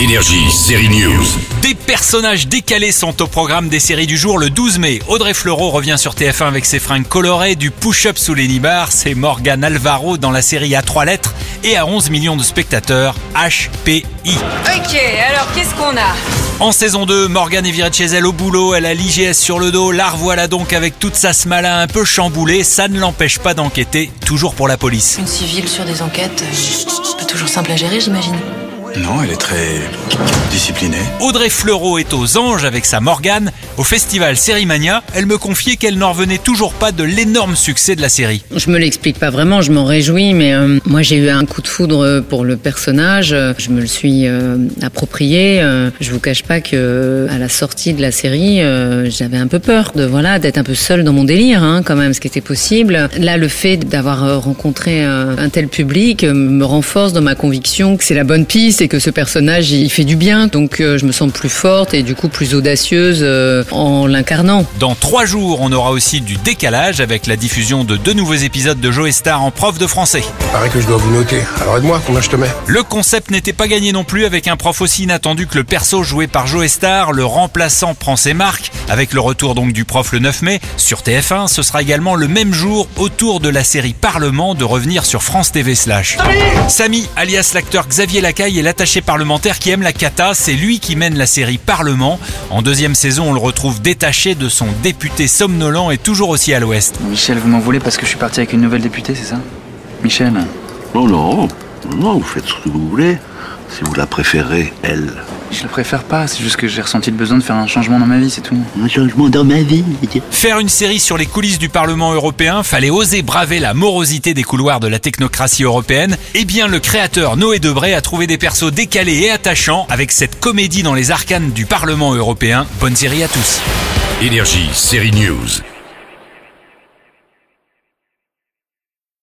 Énergie, série News. Des personnages décalés sont au programme des séries du jour le 12 mai. Audrey Fleurot revient sur TF1 avec ses fringues colorées, du push-up sous les nibards, c'est Morgan Alvaro dans la série à trois lettres et à 11 millions de spectateurs, HPI. Ok, alors qu'est-ce qu'on a? En saison 2, Morgan est virée de chez elle au boulot, elle a l'IGS sur le dos, la revoilà donc avec toute sa smala un peu chamboulée, ça ne l'empêche pas d'enquêter, toujours pour la police. Une civile sur des enquêtes, euh, pas toujours simple à gérer, j'imagine. Non, elle est très disciplinée. Audrey Fleurot est aux anges avec sa Morgane. Au festival Sérimania, elle me confiait qu'elle n'en revenait toujours pas de l'énorme succès de la série. Je me l'explique pas vraiment, je m'en réjouis, mais euh, moi j'ai eu un coup de foudre pour le personnage. euh, Je me le suis euh, approprié. euh, je vous cache pas que euh, à la sortie de la série, euh, j'avais un peu peur de voilà d'être un peu seule dans mon délire, hein, quand même, ce qui était possible. Là, le fait d'avoir euh, rencontré euh, un tel public euh, me renforce dans ma conviction que c'est la bonne piste et que ce personnage il fait du bien. Donc euh, je me sens plus forte et du coup plus audacieuse euh, en l'incarnant. Dans trois jours, on aura aussi du décalage avec la diffusion de deux nouveaux épisodes de Joe Star en prof de français. Paraît que je dois vous noter. Alors aide-moi, combien je te mets? Le concept n'était pas gagné non plus avec un prof aussi inattendu que le perso joué par Joe Star. Le remplaçant prend ses marques avec le retour donc du prof le 9 mai. Sur TF1, ce sera également le même jour autour de la série Parlement de revenir sur France TV slash. Samy, alias l'acteur Xavier Lacaille, est l'attaché parlementaire qui aime la cata. C'est lui qui mène la série Parlement. En deuxième saison, on le retrouve détaché de son député somnolent et toujours aussi à l'ouest. Michel, vous m'en voulez parce que je suis parti avec une nouvelle députée, c'est ça? Michel? Non, non, non, vous faites ce que vous voulez. Si vous la préférez, elle. Je la préfère pas, c'est juste que j'ai ressenti le besoin de faire un changement dans ma vie, c'est tout. Un changement dans ma vie. Faire une série sur les coulisses du Parlement européen, fallait oser braver la morosité des couloirs de la technocratie européenne. Eh bien, le créateur Noé Debré a trouvé des persos décalés et attachants avec cette comédie dans les arcanes du Parlement européen. Bonne série à tous. Énergie, série News.